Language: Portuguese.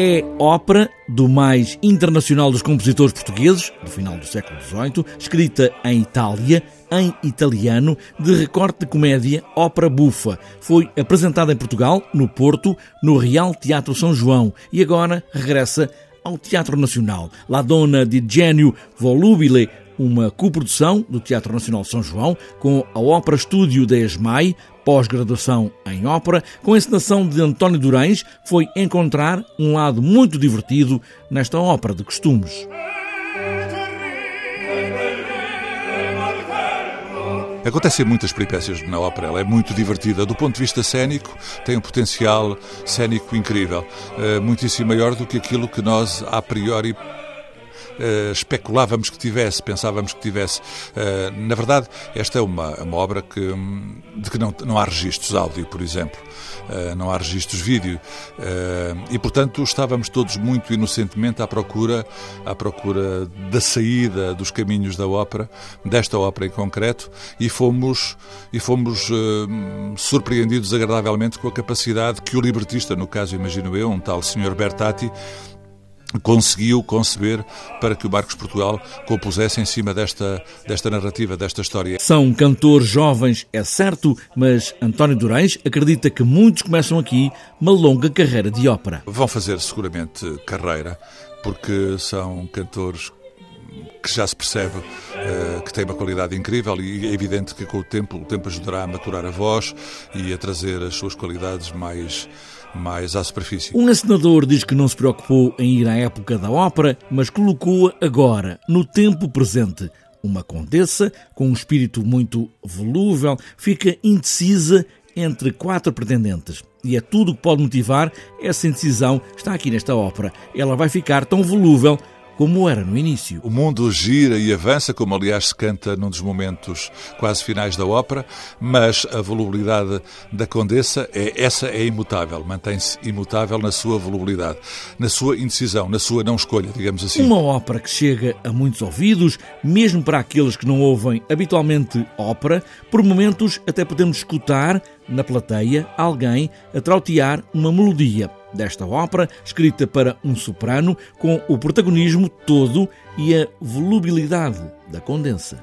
É ópera do mais internacional dos compositores portugueses, do final do século XVIII, escrita em Itália, em italiano, de recorte de comédia Ópera Bufa. Foi apresentada em Portugal, no Porto, no Real Teatro São João e agora regressa ao Teatro Nacional. La Donna di Genio Volubile, uma coprodução do Teatro Nacional São João com a Ópera Estúdio da ESMAI, pós-graduação em ópera, com a encenação de António Durães, foi encontrar um lado muito divertido nesta ópera de costumes. Acontecem muitas peripécias na ópera, ela é muito divertida. Do ponto de vista cênico, tem um potencial cênico incrível, eh, muitíssimo maior do que aquilo que nós, a priori, Uh, especulávamos que tivesse, pensávamos que tivesse. Uh, na verdade, esta é uma, uma obra que, de que não, não há registros áudio, por exemplo. Uh, não há registros vídeo. e, portanto, estávamos todos muito inocentemente à procura, à procura da saída dos caminhos da ópera, desta ópera em concreto, e fomos, e fomos surpreendidos agradavelmente com a capacidade que o libretista, no caso, imagino eu, um tal Sr. Bertati, conseguiu conceber para que o Marcos Portugal compusesse em cima desta, desta narrativa, desta história. São cantores jovens, é certo, mas António Durães acredita que muitos começam aqui uma longa carreira de ópera. Vão fazer seguramente carreira, porque são cantores que já se percebe uh, que têm uma qualidade incrível e é evidente que com o tempo o tempo ajudará a maturar a voz e a trazer as suas qualidades mais mais à superfície. Um encenador diz que não se preocupou em ir à época da ópera, mas colocou-a agora, no tempo presente. Uma condessa, com um espírito muito volúvel, fica indecisa entre quatro pretendentes. E é tudo o que pode motivar essa indecisão está aqui nesta ópera. Ela vai ficar tão volúvel como era no início. O mundo gira e avança, como aliás se canta num dos momentos quase finais da ópera, mas a volubilidade da Condessa é essa é imutável, mantém-se imutável na sua volubilidade, na sua indecisão, na sua não escolha, digamos assim. Uma ópera que chega a muitos ouvidos, mesmo para aqueles que não ouvem habitualmente ópera, por momentos até podemos escutar na plateia alguém a trautear uma melodia desta ópera, escrita para um soprano, com o protagonismo todo e a volubilidade da condensa.